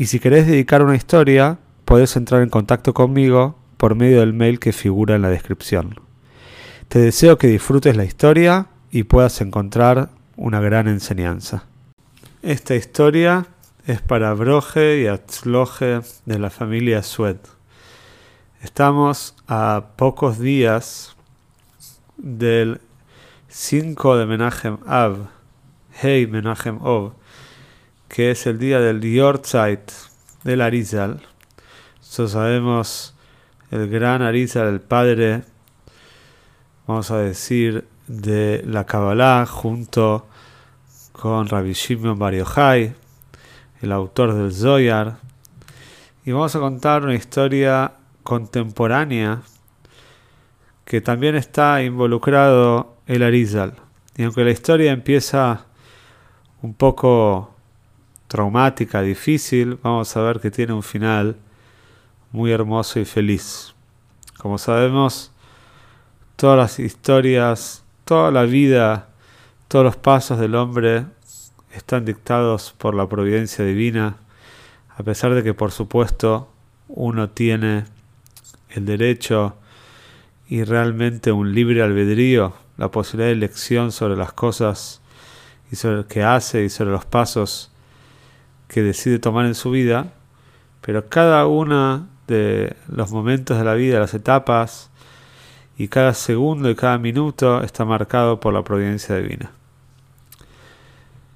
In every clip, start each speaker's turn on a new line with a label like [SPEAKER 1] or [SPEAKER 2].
[SPEAKER 1] y si querés dedicar una historia, podés entrar en contacto conmigo por medio del mail que figura en la descripción. Te deseo que disfrutes la historia y puedas encontrar una gran enseñanza. Esta historia es para Broje y Atzloje de la familia Sued. Estamos a pocos días del 5 de Menachem Av, Hey Menachem Ov, que es el día del Yortzeit del Arizal. Nosotros sabemos el gran Arizal, el padre, vamos a decir, de la Kabbalah, junto con Rabbi Shimon Bar Yochai, el autor del Zoyar. Y vamos a contar una historia contemporánea que también está involucrado el Arizal. Y aunque la historia empieza un poco traumática, difícil, vamos a ver que tiene un final muy hermoso y feliz. Como sabemos, todas las historias, toda la vida, todos los pasos del hombre están dictados por la providencia divina, a pesar de que por supuesto uno tiene el derecho y realmente un libre albedrío, la posibilidad de elección sobre las cosas y sobre lo que hace y sobre los pasos que decide tomar en su vida, pero cada una de los momentos de la vida, las etapas, y cada segundo y cada minuto está marcado por la providencia divina.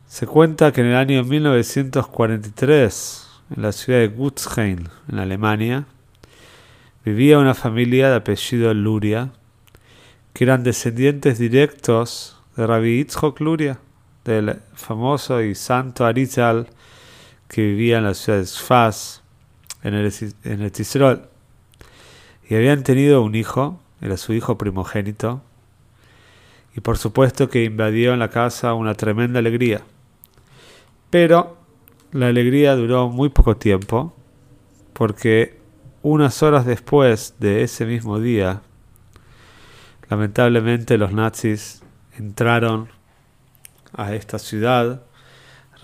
[SPEAKER 1] Se cuenta que en el año 1943, en la ciudad de Gutzheim, en Alemania, vivía una familia de apellido Luria, que eran descendientes directos de Rabbi Yitzhok Luria, del famoso y santo Arizal, que vivía en la ciudad de Sfaz, en el, en. Y habían tenido un hijo, era su hijo primogénito, y por supuesto que invadió en la casa una tremenda alegría. Pero la alegría duró muy poco tiempo, porque unas horas después de ese mismo día, lamentablemente los nazis entraron a esta ciudad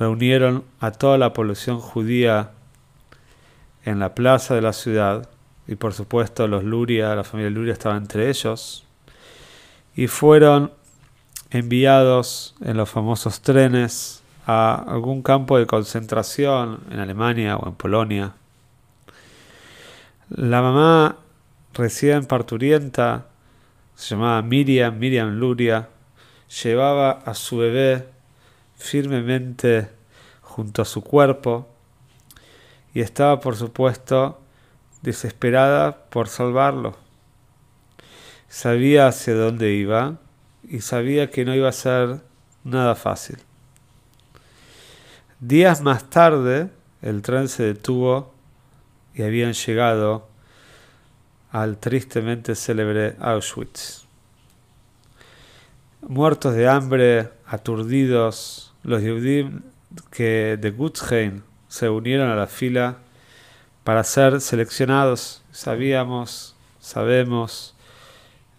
[SPEAKER 1] reunieron a toda la población judía en la plaza de la ciudad y por supuesto los Luria, la familia Luria estaba entre ellos y fueron enviados en los famosos trenes a algún campo de concentración en Alemania o en Polonia. La mamá recién parturienta, se llamaba Miriam, Miriam Luria, llevaba a su bebé firmemente junto a su cuerpo y estaba por supuesto desesperada por salvarlo. Sabía hacia dónde iba y sabía que no iba a ser nada fácil. Días más tarde el tren se detuvo y habían llegado al tristemente célebre Auschwitz. Muertos de hambre, aturdidos, los Yehudim que de Gutzheim se unieron a la fila para ser seleccionados. Sabíamos, sabemos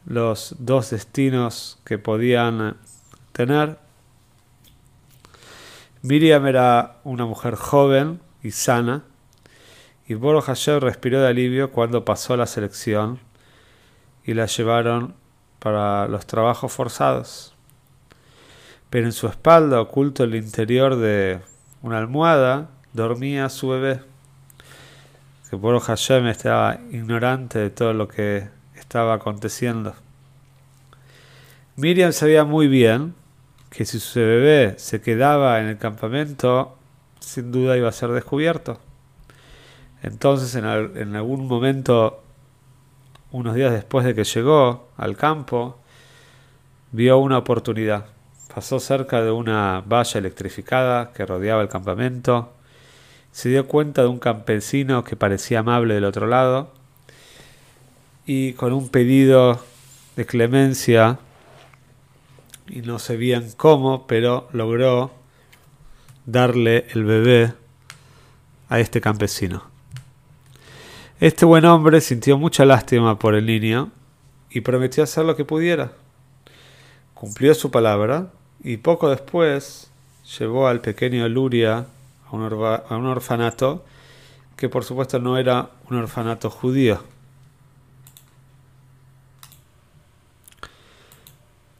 [SPEAKER 1] los dos destinos que podían tener. Miriam era una mujer joven y sana, y Boro Hashem respiró de alivio cuando pasó la selección y la llevaron para los trabajos forzados pero en su espalda, oculto el interior de una almohada, dormía su bebé. Que por Hashem estaba ignorante de todo lo que estaba aconteciendo. Miriam sabía muy bien que si su bebé se quedaba en el campamento, sin duda iba a ser descubierto. Entonces, en, en algún momento, unos días después de que llegó al campo, vio una oportunidad Pasó cerca de una valla electrificada que rodeaba el campamento se dio cuenta de un campesino que parecía amable del otro lado y con un pedido de clemencia y no sé bien cómo, pero logró darle el bebé a este campesino. Este buen hombre sintió mucha lástima por el niño y prometió hacer lo que pudiera. Cumplió su palabra y poco después llevó al pequeño Luria a un, orfanato que por supuesto no era un orfanato judío.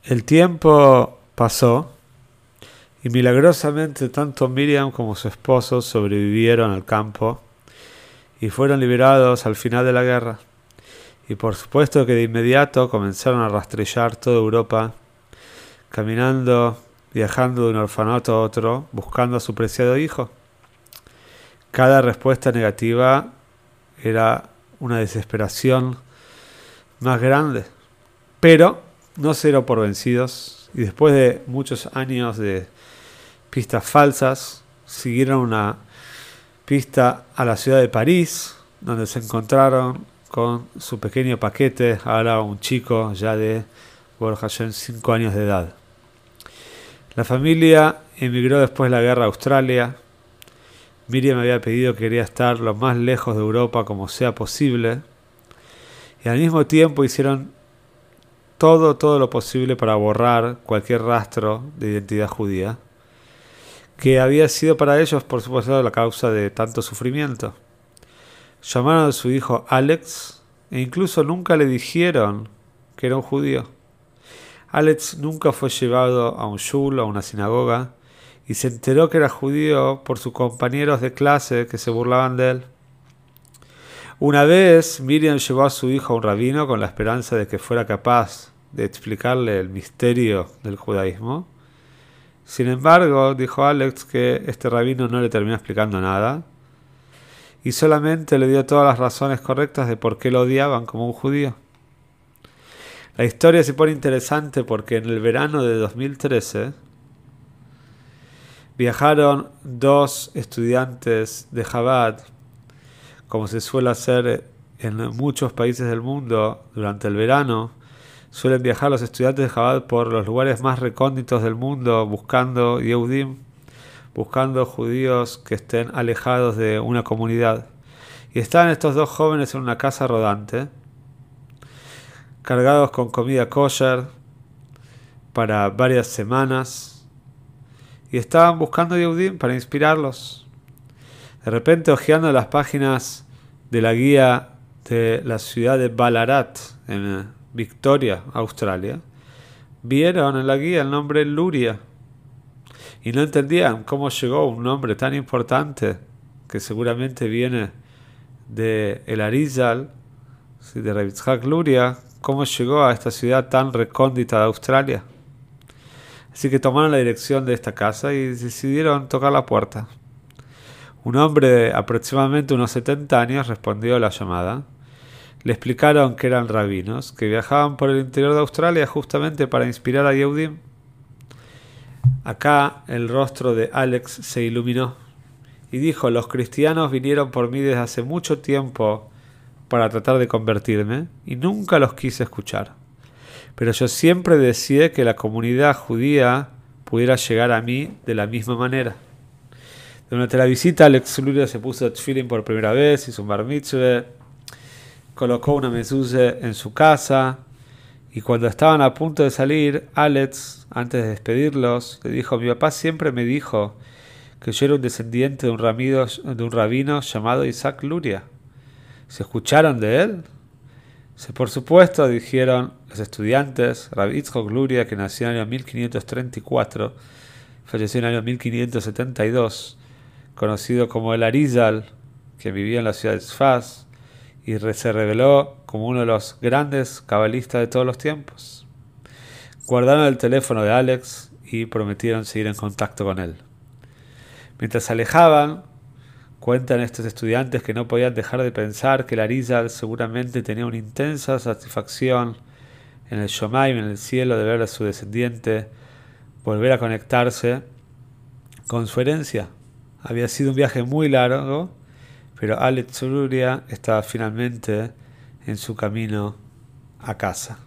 [SPEAKER 1] El tiempo pasó y milagrosamente tanto Miriam como su esposo sobrevivieron al campo y fueron liberados al final de la guerra. Y por supuesto que de inmediato comenzaron a rastrillar toda Europa, caminando, viajando de un orfanato a otro, buscando a su preciado hijo. Cada respuesta negativa era una desesperación más grande. Pero no se por vencidos y después de muchos años de pistas falsas, siguieron una pista a la ciudad de París, donde se encontraron con su pequeño paquete, ahora un chico ya de en 5 años de edad. La familia emigró después de la guerra a Australia. Miriam había pedido que quería estar lo más lejos de Europa como sea posible. Y al mismo tiempo hicieron todo, todo lo posible para borrar cualquier rastro de identidad judía que había sido para ellos, por supuesto, la causa de tanto sufrimiento. Llamaron a su hijo Alex e incluso nunca le dijeron que era un judío. Alex nunca fue llevado a un shul, a una sinagoga, y se enteró que era judío por sus compañeros de clase que se burlaban de él. Una vez Miriam llevó a su hijo a un rabino con la esperanza de que fuera capaz de explicarle el misterio del judaísmo. Sin embargo, dijo Alex que este rabino no le terminó explicando nada y solamente le dio todas las razones correctas de por qué lo odiaban como un judío. La historia se pone interesante porque en el verano de 2013 viajaron dos estudiantes de Chabad, como se suele hacer en muchos países del mundo durante el verano, Suelen viajar los estudiantes de Chabad por los lugares más recónditos del mundo buscando Yehudim, buscando judíos que estén alejados de una comunidad. Y estaban estos dos jóvenes en una casa rodante, cargados con comida kosher para varias semanas, y estaban buscando Yehudim para inspirarlos. De repente, hojeando las páginas de la guía de la ciudad de Ballarat, en Victoria, Australia, vieron en la guía el nombre Luria y no entendían cómo llegó un nombre tan importante que seguramente viene de el Arizal, de Revitzhak Luria, cómo llegó a esta ciudad tan recóndita de Australia. Así que tomaron la dirección de esta casa y decidieron tocar la puerta. Un hombre de aproximadamente unos 70 años respondió a la llamada le explicaron que eran rabinos, que viajaban por el interior de Australia justamente para inspirar a Yehudim. Acá el rostro de Alex se iluminó y dijo, los cristianos vinieron por mí desde hace mucho tiempo para tratar de convertirme y nunca los quise escuchar. Pero yo siempre deseé que la comunidad judía pudiera llegar a mí de la misma manera. Durante la visita, Alex Luria se puso tefillin por primera vez, hizo un bar mitzvah, colocó una mezuzah en su casa y cuando estaban a punto de salir, Alex, antes de despedirlos, le dijo, mi papá siempre me dijo que yo era un descendiente de un, de un rabino llamado Isaac Luria. ¿Se escucharon de él? Sí, por supuesto, dijeron los estudiantes, Rabbi Itzhok Luria, que nació en el año 1534, falleció en el año 1572, conocido como el Arizal, que vivía en la ciudad de Sfaz, y se reveló como uno de los grandes cabalistas de todos los tiempos. Guardaron el teléfono de Alex y prometieron seguir en contacto con él. Mientras se alejaban, cuentan estos estudiantes que no podían dejar de pensar que Larizal seguramente tenía una intensa satisfacción en el Shomaim, en el cielo, de ver a su descendiente volver a conectarse con su herencia, Había sido un viaje muy largo, pero Alex Tsururia estaba finalmente en su camino a casa.